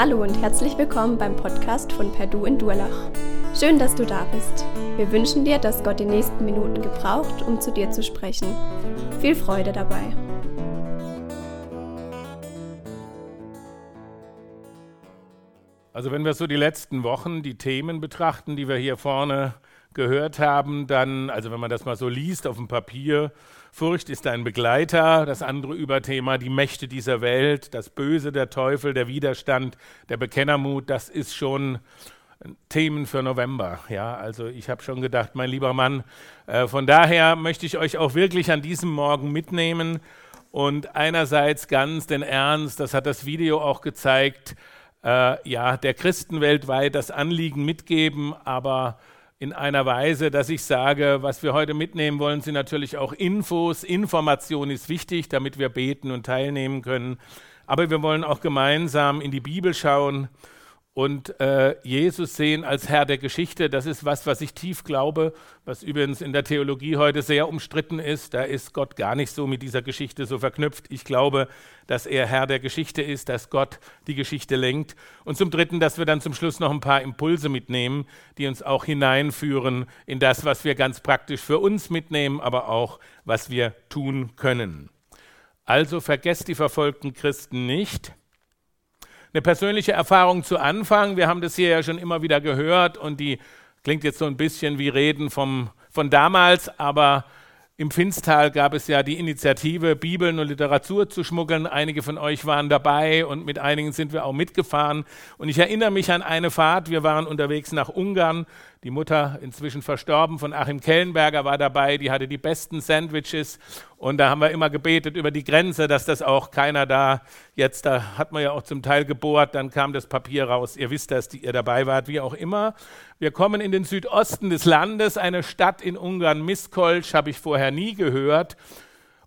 Hallo und herzlich willkommen beim Podcast von Perdu in Durlach. Schön, dass du da bist. Wir wünschen dir, dass Gott die nächsten Minuten gebraucht, um zu dir zu sprechen. Viel Freude dabei. Also wenn wir so die letzten Wochen, die Themen betrachten, die wir hier vorne gehört haben, dann, also wenn man das mal so liest auf dem Papier, Furcht ist ein Begleiter, das andere Überthema, die Mächte dieser Welt, das Böse, der Teufel, der Widerstand, der Bekennermut, das ist schon Themen für November. Ja, also ich habe schon gedacht, mein lieber Mann, äh, von daher möchte ich euch auch wirklich an diesem Morgen mitnehmen und einerseits ganz den Ernst, das hat das Video auch gezeigt, äh, ja, der Christen weltweit das Anliegen mitgeben, aber in einer Weise, dass ich sage, was wir heute mitnehmen wollen, sind natürlich auch Infos. Information ist wichtig, damit wir beten und teilnehmen können. Aber wir wollen auch gemeinsam in die Bibel schauen und äh, Jesus sehen als Herr der Geschichte, das ist was, was ich tief glaube, was übrigens in der Theologie heute sehr umstritten ist. Da ist Gott gar nicht so mit dieser Geschichte so verknüpft. Ich glaube, dass er Herr der Geschichte ist, dass Gott die Geschichte lenkt. Und zum Dritten, dass wir dann zum Schluss noch ein paar Impulse mitnehmen, die uns auch hineinführen in das, was wir ganz praktisch für uns mitnehmen, aber auch, was wir tun können. Also vergesst die verfolgten Christen nicht eine persönliche Erfahrung zu Anfang. Wir haben das hier ja schon immer wieder gehört und die klingt jetzt so ein bisschen wie Reden vom, von damals, aber im Finstal gab es ja die Initiative, Bibeln und Literatur zu schmuggeln. Einige von euch waren dabei und mit einigen sind wir auch mitgefahren. Und ich erinnere mich an eine Fahrt. Wir waren unterwegs nach Ungarn die Mutter, inzwischen verstorben, von Achim Kellenberger war dabei, die hatte die besten Sandwiches und da haben wir immer gebetet über die Grenze, dass das auch keiner da, jetzt da hat man ja auch zum Teil gebohrt, dann kam das Papier raus, ihr wisst das, die ihr dabei wart, wie auch immer. Wir kommen in den Südosten des Landes, eine Stadt in Ungarn, Miskolc, habe ich vorher nie gehört.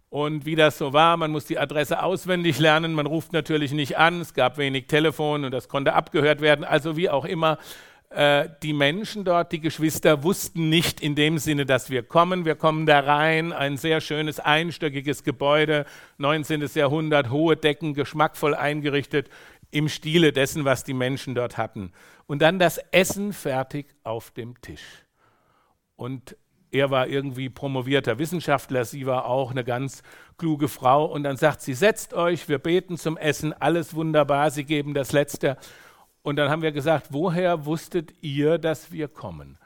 Und wie das so war, man muss die Adresse auswendig lernen, man ruft natürlich nicht an, es gab wenig Telefon und das konnte abgehört werden, also wie auch immer. Äh, die Menschen dort, die Geschwister, wussten nicht in dem Sinne, dass wir kommen. Wir kommen da rein, ein sehr schönes einstöckiges Gebäude, 19. Jahrhundert, hohe Decken, geschmackvoll eingerichtet, im Stile dessen, was die Menschen dort hatten. Und dann das Essen fertig auf dem Tisch. Und er war irgendwie promovierter Wissenschaftler, sie war auch eine ganz kluge Frau. Und dann sagt sie, setzt euch, wir beten zum Essen, alles wunderbar, sie geben das Letzte. Und dann haben wir gesagt, woher wusstet ihr, dass wir kommen?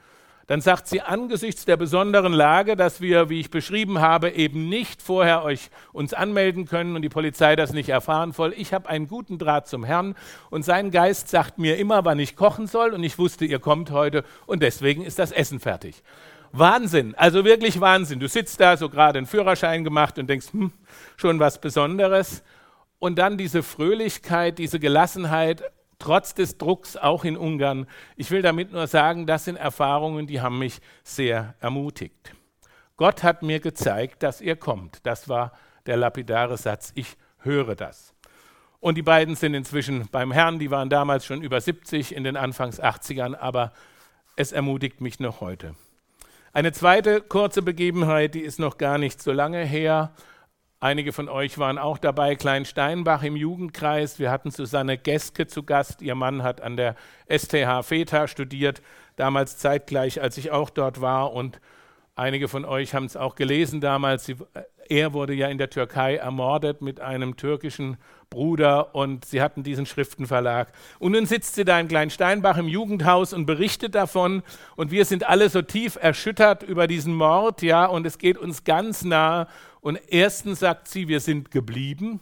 Dann sagt sie, angesichts der besonderen Lage, dass wir, wie ich beschrieben habe, eben nicht vorher euch uns anmelden können und die Polizei das nicht erfahren soll. Ich habe einen guten Draht zum Herrn und sein Geist sagt mir immer, wann ich kochen soll und ich wusste, ihr kommt heute und deswegen ist das Essen fertig. Wahnsinn, also wirklich Wahnsinn. Du sitzt da, so gerade einen Führerschein gemacht und denkst, hm, schon was Besonderes. Und dann diese Fröhlichkeit, diese Gelassenheit trotz des Drucks auch in Ungarn. Ich will damit nur sagen, das sind Erfahrungen, die haben mich sehr ermutigt. Gott hat mir gezeigt, dass ihr kommt. Das war der lapidare Satz. Ich höre das. Und die beiden sind inzwischen beim Herrn, die waren damals schon über 70 in den Anfangs 80ern, aber es ermutigt mich noch heute. Eine zweite kurze Begebenheit, die ist noch gar nicht so lange her. Einige von euch waren auch dabei, Klein Steinbach im Jugendkreis. Wir hatten Susanne Geske zu Gast. Ihr Mann hat an der STH FETA studiert, damals zeitgleich, als ich auch dort war. Und einige von euch haben es auch gelesen damals. Sie, er wurde ja in der Türkei ermordet mit einem türkischen Bruder und sie hatten diesen Schriftenverlag. Und nun sitzt sie da in Kleinsteinbach im Jugendhaus und berichtet davon und wir sind alle so tief erschüttert über diesen Mord, ja, und es geht uns ganz nah. Und erstens sagt sie, wir sind geblieben.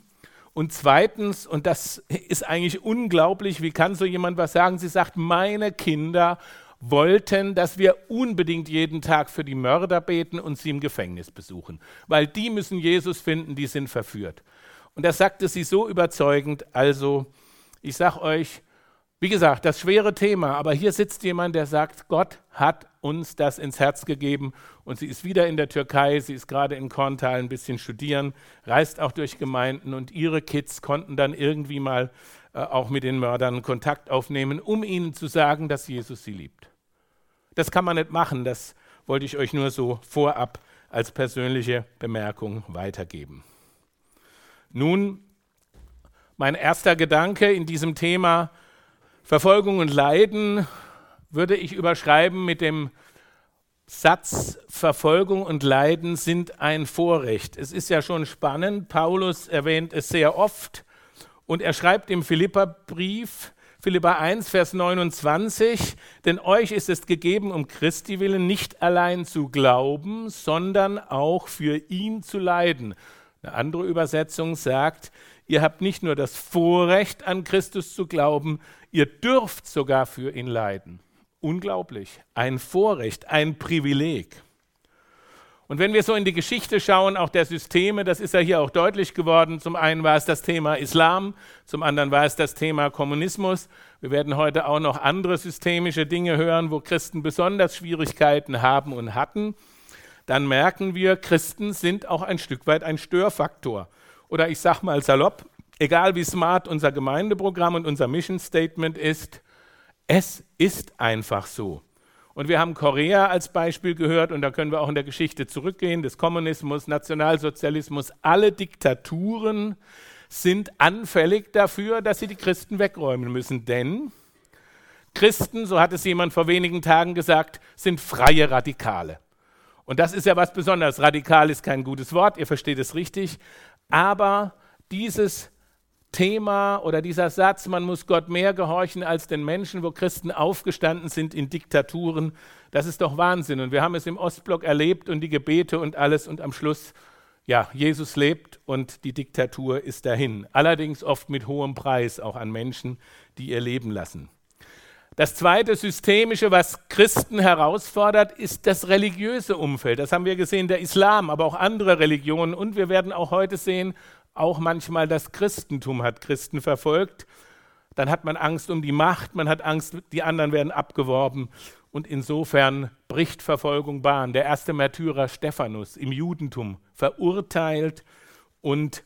Und zweitens, und das ist eigentlich unglaublich, wie kann so jemand was sagen? Sie sagt, meine Kinder wollten, dass wir unbedingt jeden Tag für die Mörder beten und sie im Gefängnis besuchen, weil die müssen Jesus finden, die sind verführt. Und das sagte sie so überzeugend. Also, ich sage euch, wie gesagt, das schwere Thema, aber hier sitzt jemand, der sagt, Gott hat uns das ins Herz gegeben und sie ist wieder in der Türkei, sie ist gerade in Korntal ein bisschen studieren, reist auch durch Gemeinden und ihre Kids konnten dann irgendwie mal äh, auch mit den Mördern Kontakt aufnehmen, um ihnen zu sagen, dass Jesus sie liebt. Das kann man nicht machen, das wollte ich euch nur so vorab als persönliche Bemerkung weitergeben. Nun, mein erster Gedanke in diesem Thema, Verfolgung und Leiden würde ich überschreiben mit dem Satz, Verfolgung und Leiden sind ein Vorrecht. Es ist ja schon spannend, Paulus erwähnt es sehr oft und er schreibt im Philipperbrief, Philippa 1, Vers 29, denn euch ist es gegeben, um Christi willen nicht allein zu glauben, sondern auch für ihn zu leiden. Eine andere Übersetzung sagt, ihr habt nicht nur das Vorrecht, an Christus zu glauben, ihr dürft sogar für ihn leiden. Unglaublich. Ein Vorrecht, ein Privileg. Und wenn wir so in die Geschichte schauen, auch der Systeme, das ist ja hier auch deutlich geworden. Zum einen war es das Thema Islam, zum anderen war es das Thema Kommunismus. Wir werden heute auch noch andere systemische Dinge hören, wo Christen besonders Schwierigkeiten haben und hatten. Dann merken wir, Christen sind auch ein Stück weit ein Störfaktor. Oder ich sage mal salopp, egal wie smart unser Gemeindeprogramm und unser Mission Statement ist, es ist einfach so. Und wir haben Korea als Beispiel gehört und da können wir auch in der Geschichte zurückgehen, des Kommunismus, Nationalsozialismus. Alle Diktaturen sind anfällig dafür, dass sie die Christen wegräumen müssen. Denn Christen, so hat es jemand vor wenigen Tagen gesagt, sind freie Radikale. Und das ist ja was Besonderes. Radikal ist kein gutes Wort, ihr versteht es richtig. Aber dieses Thema oder dieser Satz, man muss Gott mehr gehorchen als den Menschen, wo Christen aufgestanden sind in Diktaturen, das ist doch Wahnsinn. Und wir haben es im Ostblock erlebt und die Gebete und alles und am Schluss, ja, Jesus lebt und die Diktatur ist dahin. Allerdings oft mit hohem Preis auch an Menschen, die ihr Leben lassen. Das zweite Systemische, was Christen herausfordert, ist das religiöse Umfeld. Das haben wir gesehen, der Islam, aber auch andere Religionen. Und wir werden auch heute sehen, auch manchmal das Christentum hat Christen verfolgt. Dann hat man Angst um die Macht, man hat Angst, die anderen werden abgeworben. Und insofern bricht Verfolgung Bahn. Der erste Märtyrer Stephanus im Judentum verurteilt und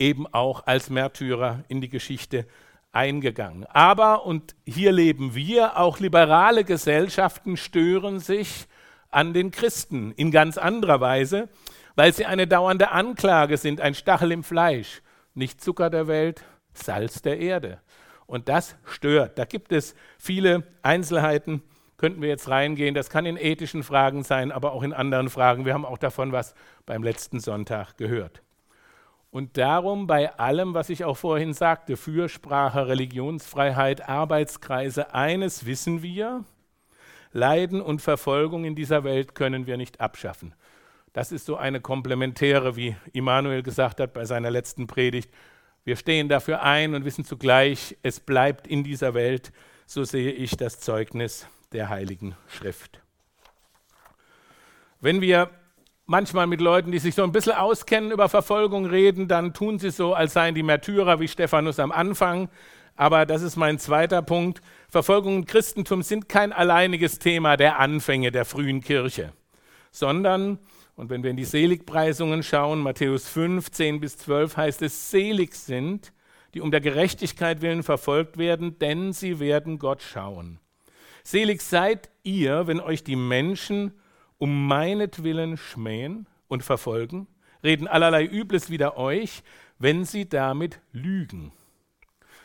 eben auch als Märtyrer in die Geschichte eingegangen. Aber, und hier leben wir, auch liberale Gesellschaften stören sich an den Christen in ganz anderer Weise weil sie eine dauernde Anklage sind, ein Stachel im Fleisch, nicht Zucker der Welt, Salz der Erde. Und das stört. Da gibt es viele Einzelheiten, könnten wir jetzt reingehen. Das kann in ethischen Fragen sein, aber auch in anderen Fragen. Wir haben auch davon was beim letzten Sonntag gehört. Und darum bei allem, was ich auch vorhin sagte, Fürsprache, Religionsfreiheit, Arbeitskreise, eines wissen wir, Leiden und Verfolgung in dieser Welt können wir nicht abschaffen. Das ist so eine komplementäre, wie Immanuel gesagt hat bei seiner letzten Predigt. Wir stehen dafür ein und wissen zugleich, es bleibt in dieser Welt, so sehe ich das Zeugnis der Heiligen Schrift. Wenn wir manchmal mit Leuten, die sich so ein bisschen auskennen über Verfolgung reden, dann tun sie so, als seien die Märtyrer wie Stephanus am Anfang. Aber das ist mein zweiter Punkt. Verfolgung und Christentum sind kein alleiniges Thema der Anfänge der frühen Kirche, sondern und wenn wir in die Seligpreisungen schauen, Matthäus 5, 10 bis 12 heißt es, selig sind, die um der Gerechtigkeit willen verfolgt werden, denn sie werden Gott schauen. Selig seid ihr, wenn euch die Menschen um meinetwillen schmähen und verfolgen, reden allerlei Übles wider euch, wenn sie damit lügen.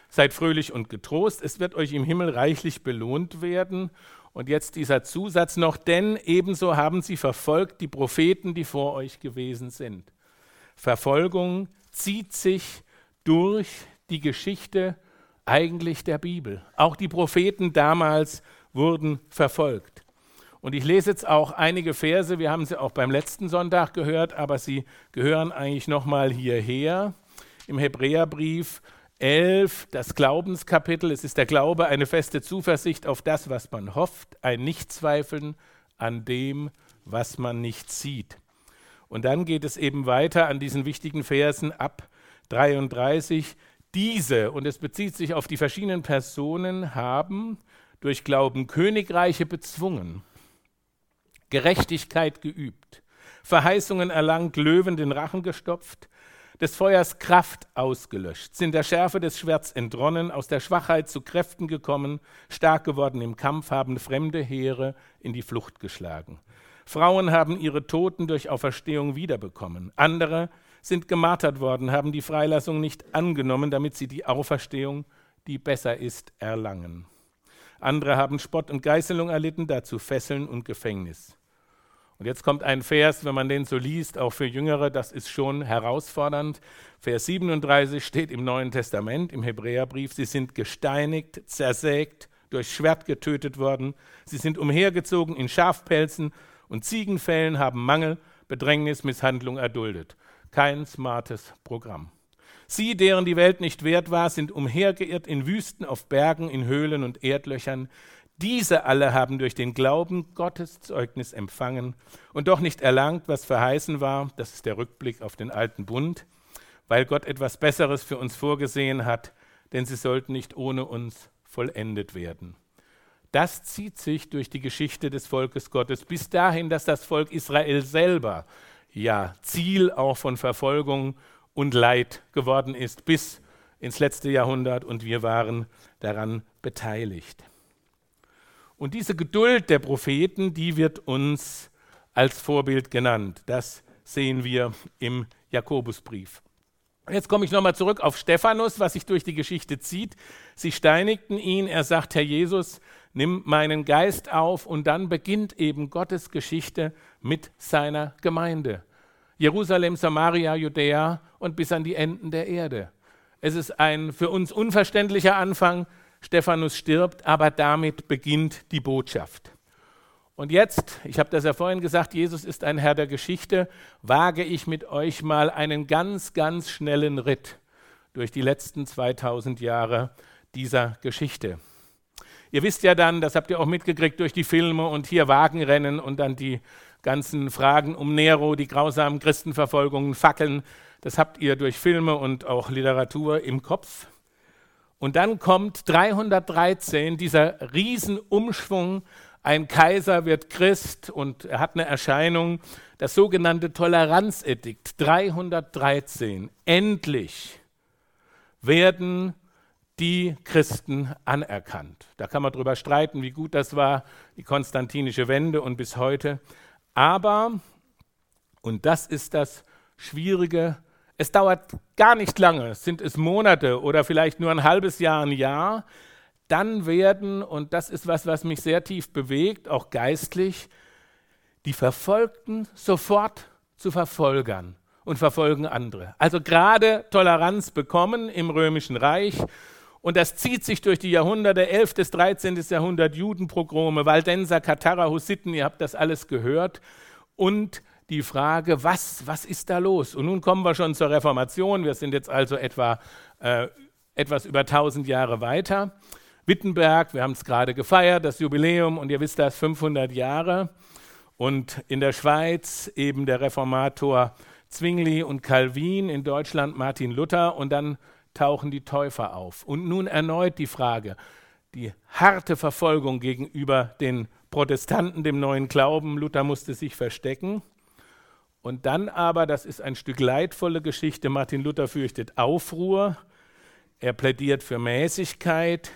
Seid fröhlich und getrost, es wird euch im Himmel reichlich belohnt werden und jetzt dieser Zusatz noch, denn ebenso haben sie verfolgt die Propheten, die vor euch gewesen sind. Verfolgung zieht sich durch die Geschichte eigentlich der Bibel. Auch die Propheten damals wurden verfolgt. Und ich lese jetzt auch einige Verse, wir haben sie auch beim letzten Sonntag gehört, aber sie gehören eigentlich nochmal hierher im Hebräerbrief 11, das Glaubenskapitel. Es ist der Glaube, eine feste Zuversicht auf das, was man hofft, ein Nichtzweifeln an dem, was man nicht sieht. Und dann geht es eben weiter an diesen wichtigen Versen ab 33. Diese, und es bezieht sich auf die verschiedenen Personen, haben durch Glauben Königreiche bezwungen, Gerechtigkeit geübt, Verheißungen erlangt, Löwen den Rachen gestopft, des Feuers Kraft ausgelöscht, sind der Schärfe des Schwerts entronnen, aus der Schwachheit zu Kräften gekommen, stark geworden im Kampf, haben fremde Heere in die Flucht geschlagen. Frauen haben ihre Toten durch Auferstehung wiederbekommen. Andere sind gemartert worden, haben die Freilassung nicht angenommen, damit sie die Auferstehung die besser ist, erlangen. Andere haben Spott und Geißelung erlitten, dazu Fesseln und Gefängnis. Und jetzt kommt ein Vers, wenn man den so liest, auch für Jüngere, das ist schon herausfordernd. Vers 37 steht im Neuen Testament, im Hebräerbrief, sie sind gesteinigt, zersägt, durch Schwert getötet worden, sie sind umhergezogen in Schafpelzen und Ziegenfällen, haben Mangel, Bedrängnis, Misshandlung erduldet. Kein smartes Programm. Sie, deren die Welt nicht wert war, sind umhergeirrt in Wüsten, auf Bergen, in Höhlen und Erdlöchern. Diese alle haben durch den Glauben Gottes Zeugnis empfangen und doch nicht erlangt, was verheißen war. Das ist der Rückblick auf den alten Bund, weil Gott etwas Besseres für uns vorgesehen hat, denn sie sollten nicht ohne uns vollendet werden. Das zieht sich durch die Geschichte des Volkes Gottes bis dahin, dass das Volk Israel selber ja Ziel auch von Verfolgung und Leid geworden ist bis ins letzte Jahrhundert und wir waren daran beteiligt. Und diese Geduld der Propheten, die wird uns als Vorbild genannt. Das sehen wir im Jakobusbrief. Jetzt komme ich nochmal zurück auf Stephanus, was sich durch die Geschichte zieht. Sie steinigten ihn, er sagt, Herr Jesus, nimm meinen Geist auf und dann beginnt eben Gottes Geschichte mit seiner Gemeinde. Jerusalem, Samaria, Judäa und bis an die Enden der Erde. Es ist ein für uns unverständlicher Anfang. Stephanus stirbt, aber damit beginnt die Botschaft. Und jetzt, ich habe das ja vorhin gesagt, Jesus ist ein Herr der Geschichte, wage ich mit euch mal einen ganz, ganz schnellen Ritt durch die letzten 2000 Jahre dieser Geschichte. Ihr wisst ja dann, das habt ihr auch mitgekriegt durch die Filme und hier Wagenrennen und dann die ganzen Fragen um Nero, die grausamen Christenverfolgungen, Fackeln, das habt ihr durch Filme und auch Literatur im Kopf. Und dann kommt 313 dieser Riesenumschwung ein Kaiser wird Christ und er hat eine Erscheinung, das sogenannte Toleranzedikt 313. Endlich werden die Christen anerkannt. Da kann man drüber streiten, wie gut das war, die konstantinische Wende und bis heute. Aber, und das ist das Schwierige, es dauert gar nicht lange, sind es Monate oder vielleicht nur ein halbes Jahr, ein Jahr, dann werden, und das ist was, was mich sehr tief bewegt, auch geistlich, die Verfolgten sofort zu Verfolgern und verfolgen andere. Also gerade Toleranz bekommen im Römischen Reich. Und das zieht sich durch die Jahrhunderte, 11. bis 13. Jahrhundert, Judenprogrome, Waldenser, Katharer, Hussiten, ihr habt das alles gehört. Und die Frage, was, was ist da los? Und nun kommen wir schon zur Reformation. Wir sind jetzt also etwa äh, etwas über 1000 Jahre weiter. Wittenberg, wir haben es gerade gefeiert, das Jubiläum, und ihr wisst das, 500 Jahre. Und in der Schweiz eben der Reformator Zwingli und Calvin, in Deutschland Martin Luther, und dann tauchen die Täufer auf. Und nun erneut die Frage, die harte Verfolgung gegenüber den Protestanten, dem neuen Glauben. Luther musste sich verstecken. Und dann aber, das ist ein Stück leidvolle Geschichte, Martin Luther fürchtet Aufruhr, er plädiert für Mäßigkeit,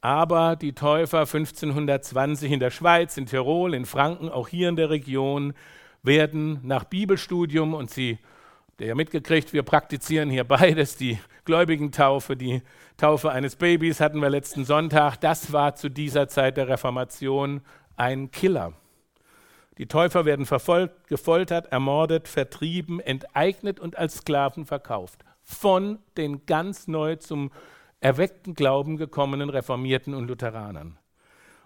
aber die Täufer 1520 in der Schweiz, in Tirol, in Franken, auch hier in der Region, werden nach Bibelstudium und sie, der ja mitgekriegt, wir praktizieren hier beides, die Gläubigentaufe, die Taufe eines Babys hatten wir letzten Sonntag, das war zu dieser Zeit der Reformation ein Killer. Die Täufer werden verfolgt, gefoltert, ermordet, vertrieben, enteignet und als Sklaven verkauft. Von den ganz neu zum erweckten Glauben gekommenen Reformierten und Lutheranern.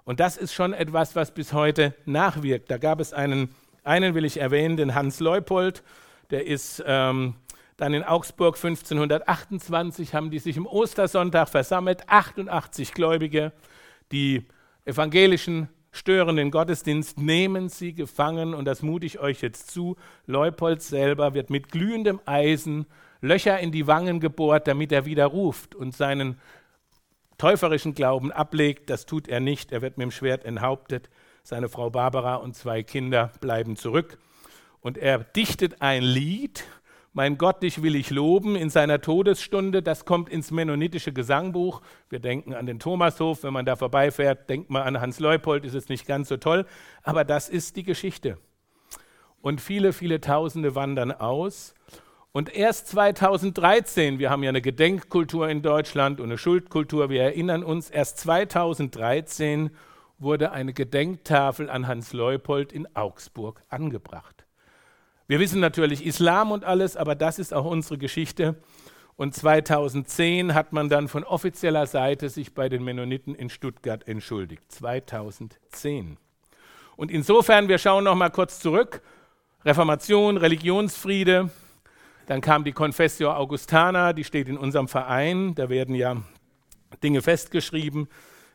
Und das ist schon etwas, was bis heute nachwirkt. Da gab es einen, einen will ich erwähnen, den Hans Leupold, der ist ähm, dann in Augsburg 1528, haben die sich im Ostersonntag versammelt, 88 Gläubige, die evangelischen stören den Gottesdienst, nehmen sie gefangen und das mute ich euch jetzt zu. Leupold selber wird mit glühendem Eisen Löcher in die Wangen gebohrt, damit er wieder ruft und seinen täuferischen Glauben ablegt. Das tut er nicht. Er wird mit dem Schwert enthauptet. Seine Frau Barbara und zwei Kinder bleiben zurück. Und er dichtet ein Lied, Mein Gott, dich will ich loben, in seiner Todesstunde. Das kommt ins mennonitische Gesangbuch. Wir denken an den Thomashof. Wenn man da vorbeifährt, denkt man an Hans Leupold, ist es nicht ganz so toll. Aber das ist die Geschichte. Und viele, viele Tausende wandern aus. Und erst 2013, wir haben ja eine Gedenkkultur in Deutschland und eine Schuldkultur, wir erinnern uns, erst 2013 wurde eine Gedenktafel an Hans Leupold in Augsburg angebracht. Wir wissen natürlich Islam und alles, aber das ist auch unsere Geschichte. Und 2010 hat man dann von offizieller Seite sich bei den Mennoniten in Stuttgart entschuldigt. 2010. Und insofern, wir schauen noch mal kurz zurück. Reformation, Religionsfriede, dann kam die Confessio Augustana, die steht in unserem Verein. Da werden ja Dinge festgeschrieben.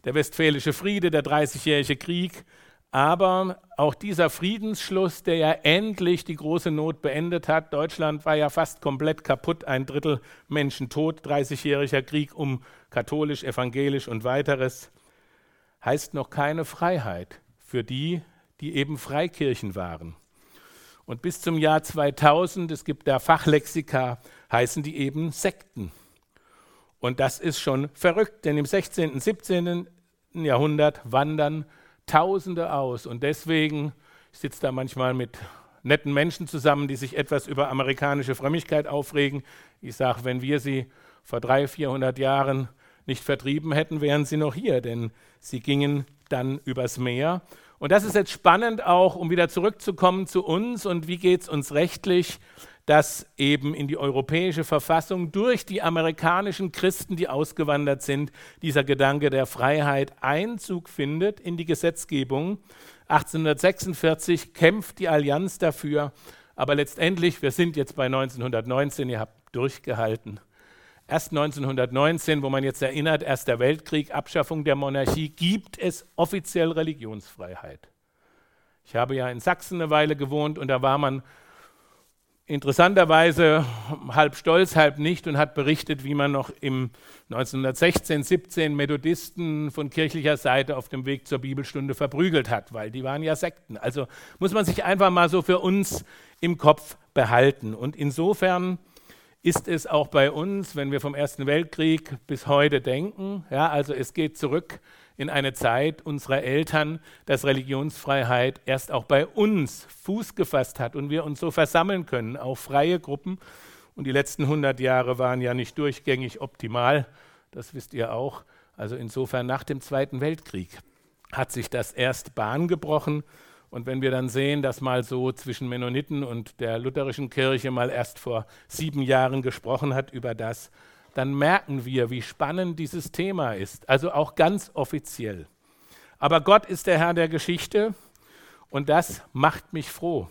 Der Westfälische Friede, der Dreißigjährige Krieg. Aber auch dieser Friedensschluss, der ja endlich die große Not beendet hat. Deutschland war ja fast komplett kaputt, ein Drittel Menschen tot, 30-jähriger Krieg um katholisch, evangelisch und weiteres, heißt noch keine Freiheit für die, die eben Freikirchen waren. Und bis zum Jahr 2000, es gibt da Fachlexika, heißen die eben Sekten. Und das ist schon verrückt, denn im 16., und 17. Jahrhundert wandern Tausende aus. Und deswegen, ich sitze da manchmal mit netten Menschen zusammen, die sich etwas über amerikanische Frömmigkeit aufregen. Ich sage, wenn wir sie vor 300, 400 Jahren nicht vertrieben hätten, wären sie noch hier, denn sie gingen dann übers Meer und das ist jetzt spannend auch, um wieder zurückzukommen zu uns und wie geht es uns rechtlich, dass eben in die europäische Verfassung durch die amerikanischen Christen, die ausgewandert sind, dieser Gedanke der Freiheit Einzug findet in die Gesetzgebung. 1846 kämpft die Allianz dafür, aber letztendlich, wir sind jetzt bei 1919, ihr habt durchgehalten. Erst 1919, wo man jetzt erinnert, Erster Weltkrieg, Abschaffung der Monarchie, gibt es offiziell Religionsfreiheit. Ich habe ja in Sachsen eine Weile gewohnt und da war man interessanterweise halb stolz, halb nicht und hat berichtet, wie man noch im 1916, 17 Methodisten von kirchlicher Seite auf dem Weg zur Bibelstunde verprügelt hat, weil die waren ja Sekten. Also muss man sich einfach mal so für uns im Kopf behalten. Und insofern ist es auch bei uns, wenn wir vom Ersten Weltkrieg bis heute denken. Ja, also es geht zurück in eine Zeit unserer Eltern, dass Religionsfreiheit erst auch bei uns Fuß gefasst hat und wir uns so versammeln können, auch freie Gruppen. Und die letzten 100 Jahre waren ja nicht durchgängig optimal, das wisst ihr auch. Also insofern nach dem Zweiten Weltkrieg hat sich das erst Bahn gebrochen und wenn wir dann sehen, dass mal so zwischen Mennoniten und der lutherischen Kirche mal erst vor sieben Jahren gesprochen hat über das, dann merken wir, wie spannend dieses Thema ist. Also auch ganz offiziell. Aber Gott ist der Herr der Geschichte und das macht mich froh.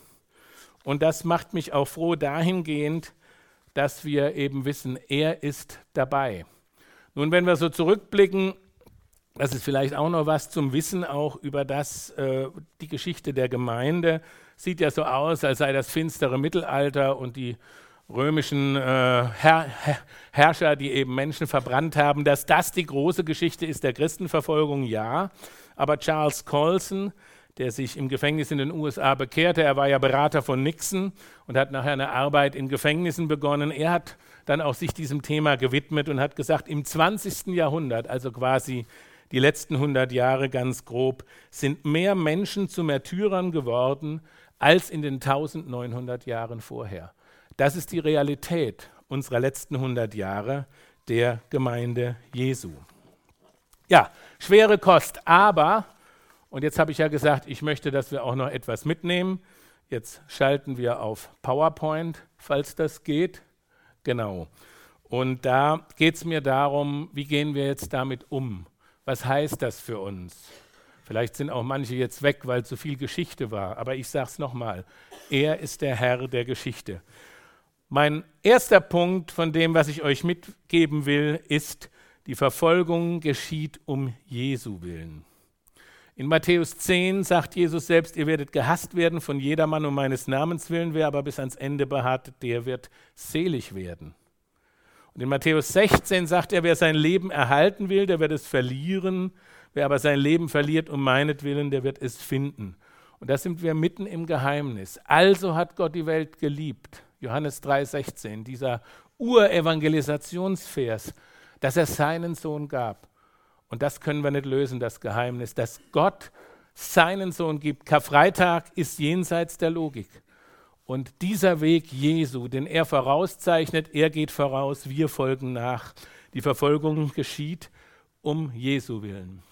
Und das macht mich auch froh dahingehend, dass wir eben wissen, er ist dabei. Nun, wenn wir so zurückblicken das ist vielleicht auch noch was zum Wissen auch über das, äh, die Geschichte der Gemeinde. Sieht ja so aus, als sei das finstere Mittelalter und die römischen äh, Herr, Herrscher, die eben Menschen verbrannt haben, dass das die große Geschichte ist der Christenverfolgung, ja. Aber Charles Colson, der sich im Gefängnis in den USA bekehrte, er war ja Berater von Nixon und hat nachher eine Arbeit in Gefängnissen begonnen. Er hat dann auch sich diesem Thema gewidmet und hat gesagt, im 20. Jahrhundert, also quasi die letzten 100 Jahre ganz grob, sind mehr Menschen zu Märtyrern geworden als in den 1900 Jahren vorher. Das ist die Realität unserer letzten 100 Jahre der Gemeinde Jesu. Ja, schwere Kost, aber, und jetzt habe ich ja gesagt, ich möchte, dass wir auch noch etwas mitnehmen. Jetzt schalten wir auf PowerPoint, falls das geht. Genau. Und da geht es mir darum, wie gehen wir jetzt damit um? Was heißt das für uns? Vielleicht sind auch manche jetzt weg, weil zu viel Geschichte war, aber ich sage es nochmal, er ist der Herr der Geschichte. Mein erster Punkt von dem, was ich euch mitgeben will, ist, die Verfolgung geschieht um Jesu willen. In Matthäus 10 sagt Jesus selbst, ihr werdet gehasst werden von jedermann um meines Namens willen, wer aber bis ans Ende beharrt, der wird selig werden. Und in Matthäus 16 sagt er, wer sein Leben erhalten will, der wird es verlieren. Wer aber sein Leben verliert um meinetwillen, der wird es finden. Und da sind wir mitten im Geheimnis. Also hat Gott die Welt geliebt. Johannes 3,16, dieser Urevangelisationsvers, dass er seinen Sohn gab. Und das können wir nicht lösen, das Geheimnis, dass Gott seinen Sohn gibt. Karfreitag ist jenseits der Logik. Und dieser Weg Jesu, den er vorauszeichnet, er geht voraus, wir folgen nach. Die Verfolgung geschieht um Jesu willen.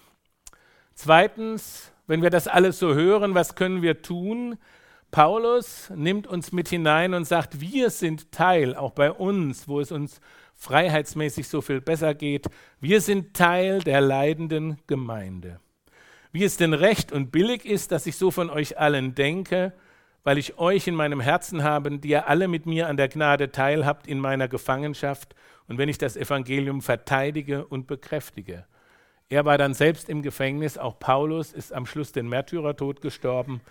Zweitens, wenn wir das alles so hören, was können wir tun? Paulus nimmt uns mit hinein und sagt, wir sind Teil, auch bei uns, wo es uns freiheitsmäßig so viel besser geht, wir sind Teil der leidenden Gemeinde. Wie es denn recht und billig ist, dass ich so von euch allen denke, weil ich euch in meinem Herzen habe, die ihr alle mit mir an der Gnade teilhabt in meiner Gefangenschaft und wenn ich das Evangelium verteidige und bekräftige. Er war dann selbst im Gefängnis, auch Paulus ist am Schluss den Märtyrertod gestorben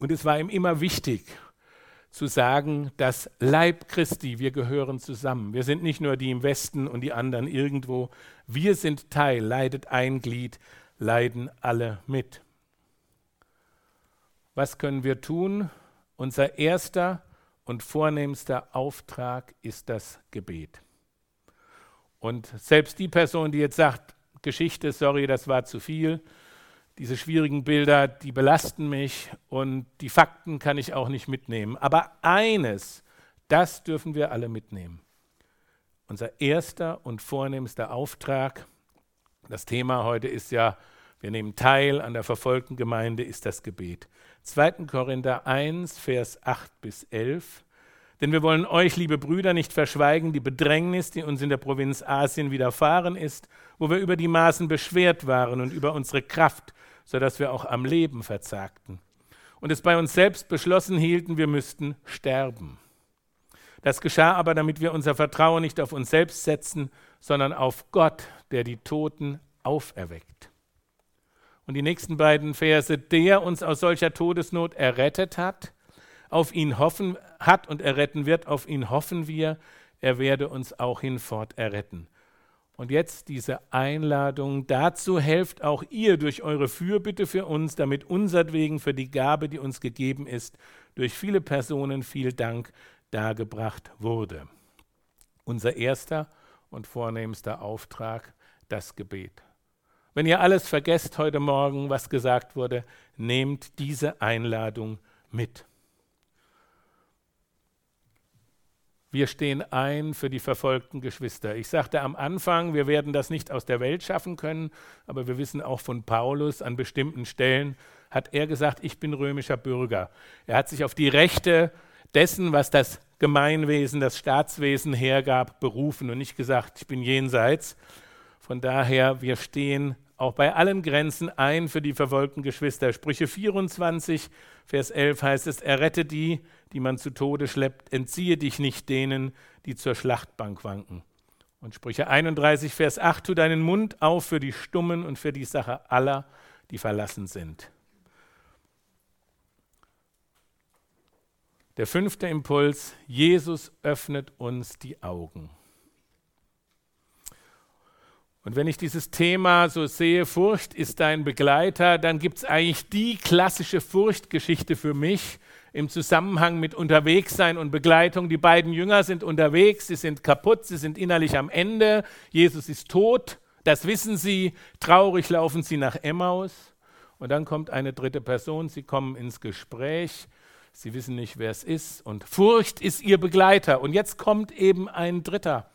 und es war ihm immer wichtig zu sagen, dass Leib Christi, wir gehören zusammen. Wir sind nicht nur die im Westen und die anderen irgendwo, wir sind Teil, leidet ein Glied, leiden alle mit. Was können wir tun? Unser erster und vornehmster Auftrag ist das Gebet. Und selbst die Person, die jetzt sagt, Geschichte, sorry, das war zu viel, diese schwierigen Bilder, die belasten mich und die Fakten kann ich auch nicht mitnehmen. Aber eines, das dürfen wir alle mitnehmen. Unser erster und vornehmster Auftrag, das Thema heute ist ja, wir nehmen teil an der verfolgten Gemeinde, ist das Gebet. 2. Korinther 1, Vers 8 bis 11. Denn wir wollen euch, liebe Brüder, nicht verschweigen die Bedrängnis, die uns in der Provinz Asien widerfahren ist, wo wir über die Maßen beschwert waren und über unsere Kraft, so dass wir auch am Leben verzagten. Und es bei uns selbst beschlossen hielten, wir müssten sterben. Das geschah aber, damit wir unser Vertrauen nicht auf uns selbst setzen, sondern auf Gott, der die Toten auferweckt. Und die nächsten beiden Verse, der uns aus solcher Todesnot errettet hat, auf ihn hoffen hat und erretten wird, auf ihn hoffen wir, er werde uns auch hinfort erretten. Und jetzt diese Einladung, dazu helft auch ihr durch eure Fürbitte für uns, damit unsertwegen für die Gabe, die uns gegeben ist, durch viele Personen viel Dank dargebracht wurde. Unser erster und vornehmster Auftrag, das Gebet. Wenn ihr alles vergesst heute Morgen, was gesagt wurde, nehmt diese Einladung mit. Wir stehen ein für die verfolgten Geschwister. Ich sagte am Anfang, wir werden das nicht aus der Welt schaffen können, aber wir wissen auch von Paulus, an bestimmten Stellen hat er gesagt, ich bin römischer Bürger. Er hat sich auf die Rechte dessen, was das Gemeinwesen, das Staatswesen hergab, berufen und nicht gesagt, ich bin jenseits. Von daher, wir stehen auch bei allen Grenzen ein für die verfolgten Geschwister. Sprüche 24, Vers 11 heißt es, errette die, die man zu Tode schleppt, entziehe dich nicht denen, die zur Schlachtbank wanken. Und Sprüche 31, Vers 8, tu deinen Mund auf für die Stummen und für die Sache aller, die verlassen sind. Der fünfte Impuls, Jesus öffnet uns die Augen. Und wenn ich dieses Thema so sehe, Furcht ist dein Begleiter, dann gibt es eigentlich die klassische Furchtgeschichte für mich im Zusammenhang mit Unterwegssein und Begleitung. Die beiden Jünger sind unterwegs, sie sind kaputt, sie sind innerlich am Ende. Jesus ist tot, das wissen sie. Traurig laufen sie nach Emmaus. Und dann kommt eine dritte Person, sie kommen ins Gespräch. Sie wissen nicht, wer es ist. Und Furcht ist ihr Begleiter. Und jetzt kommt eben ein dritter.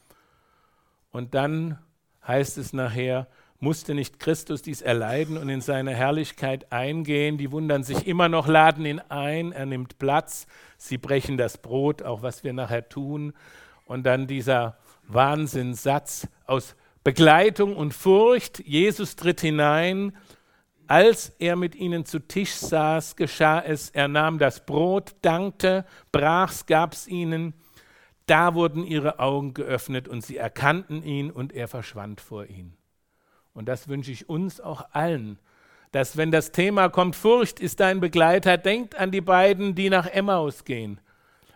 Und dann heißt es nachher, musste nicht Christus dies erleiden und in seine Herrlichkeit eingehen? Die wundern sich immer noch, laden ihn ein, er nimmt Platz, sie brechen das Brot, auch was wir nachher tun. Und dann dieser Wahnsinnssatz aus Begleitung und Furcht, Jesus tritt hinein, als er mit ihnen zu Tisch saß, geschah es, er nahm das Brot, dankte, brach's, gab's ihnen, da wurden ihre Augen geöffnet und sie erkannten ihn und er verschwand vor ihnen. Und das wünsche ich uns auch allen, dass wenn das Thema kommt, Furcht ist dein Begleiter, denkt an die beiden, die nach Emmaus gehen.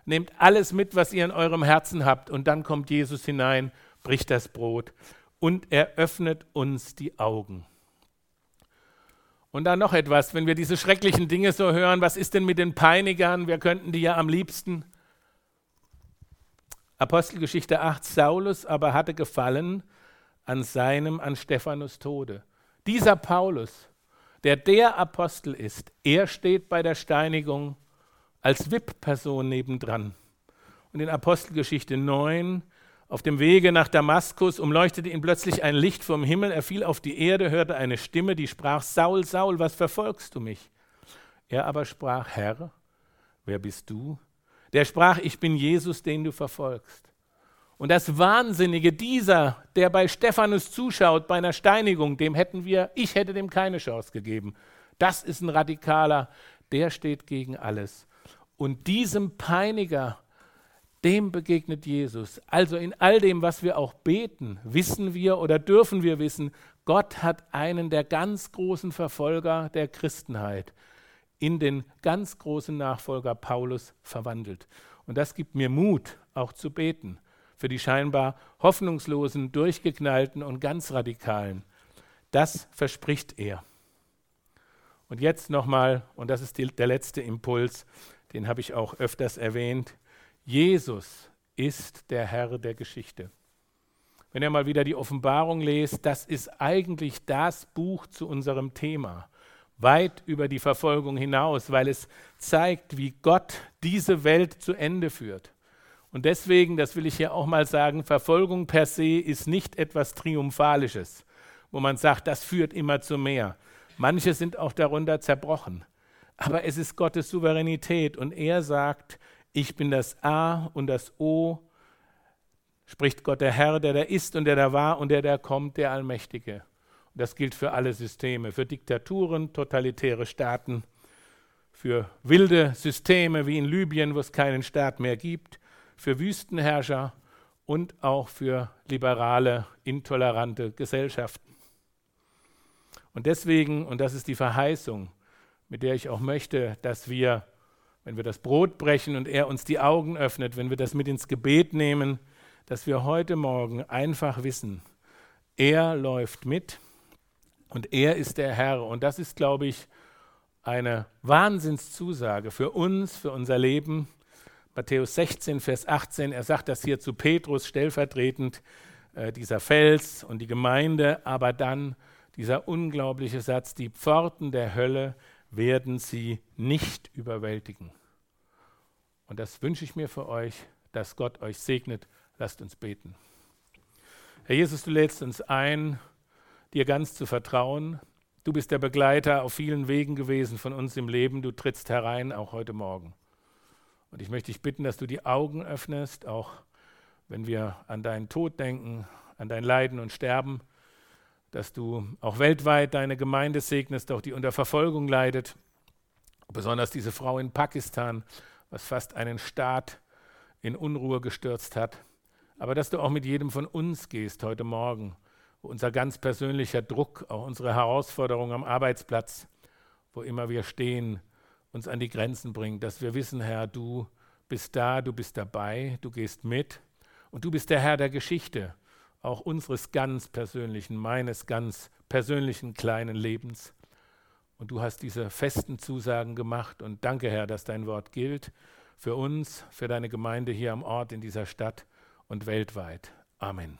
Nehmt alles mit, was ihr in eurem Herzen habt und dann kommt Jesus hinein, bricht das Brot und er öffnet uns die Augen. Und dann noch etwas, wenn wir diese schrecklichen Dinge so hören, was ist denn mit den Peinigern? Wir könnten die ja am liebsten Apostelgeschichte 8, Saulus aber hatte gefallen an seinem, an Stephanus Tode. Dieser Paulus, der der Apostel ist, er steht bei der Steinigung als VIP-Person nebendran. Und in Apostelgeschichte 9, auf dem Wege nach Damaskus, umleuchtete ihn plötzlich ein Licht vom Himmel. Er fiel auf die Erde, hörte eine Stimme, die sprach: Saul, Saul, was verfolgst du mich? Er aber sprach: Herr, wer bist du? Der sprach: Ich bin Jesus, den du verfolgst. Und das Wahnsinnige, dieser, der bei Stephanus zuschaut, bei einer Steinigung, dem hätten wir, ich hätte dem keine Chance gegeben. Das ist ein Radikaler, der steht gegen alles. Und diesem Peiniger, dem begegnet Jesus. Also in all dem, was wir auch beten, wissen wir oder dürfen wir wissen, Gott hat einen der ganz großen Verfolger der Christenheit in den ganz großen Nachfolger Paulus verwandelt. Und das gibt mir Mut, auch zu beten für die scheinbar hoffnungslosen, durchgeknallten und ganz radikalen. Das verspricht er. Und jetzt nochmal, und das ist die, der letzte Impuls, den habe ich auch öfters erwähnt, Jesus ist der Herr der Geschichte. Wenn ihr mal wieder die Offenbarung lest, das ist eigentlich das Buch zu unserem Thema, weit über die Verfolgung hinaus, weil es zeigt, wie Gott diese Welt zu Ende führt. Und deswegen, das will ich hier auch mal sagen, Verfolgung per se ist nicht etwas Triumphalisches, wo man sagt, das führt immer zu mehr. Manche sind auch darunter zerbrochen. Aber es ist Gottes Souveränität und er sagt, ich bin das A und das O, spricht Gott der Herr, der da ist und der da war und der da kommt, der Allmächtige. Und das gilt für alle Systeme, für Diktaturen, totalitäre Staaten, für wilde Systeme wie in Libyen, wo es keinen Staat mehr gibt, für Wüstenherrscher und auch für liberale, intolerante Gesellschaften. Und deswegen, und das ist die Verheißung, mit der ich auch möchte, dass wir, wenn wir das Brot brechen und er uns die Augen öffnet, wenn wir das mit ins Gebet nehmen, dass wir heute Morgen einfach wissen, er läuft mit und er ist der Herr. Und das ist, glaube ich, eine Wahnsinnszusage für uns, für unser Leben. Matthäus 16, Vers 18, er sagt das hier zu Petrus stellvertretend, äh, dieser Fels und die Gemeinde, aber dann dieser unglaubliche Satz, die Pforten der Hölle werden sie nicht überwältigen. Und das wünsche ich mir für euch, dass Gott euch segnet. Lasst uns beten. Herr Jesus, du lädst uns ein, dir ganz zu vertrauen. Du bist der Begleiter auf vielen Wegen gewesen von uns im Leben. Du trittst herein, auch heute Morgen. Und ich möchte dich bitten, dass du die Augen öffnest, auch wenn wir an deinen Tod denken, an dein Leiden und Sterben dass du auch weltweit deine Gemeinde segnest, auch die unter Verfolgung leidet. Besonders diese Frau in Pakistan, was fast einen Staat in Unruhe gestürzt hat. Aber dass du auch mit jedem von uns gehst heute Morgen, unser ganz persönlicher Druck, auch unsere Herausforderung am Arbeitsplatz, wo immer wir stehen, uns an die Grenzen bringt, dass wir wissen, Herr, du bist da, du bist dabei, du gehst mit und du bist der Herr der Geschichte auch unseres ganz persönlichen, meines ganz persönlichen kleinen Lebens. Und du hast diese festen Zusagen gemacht und danke, Herr, dass dein Wort gilt für uns, für deine Gemeinde hier am Ort, in dieser Stadt und weltweit. Amen.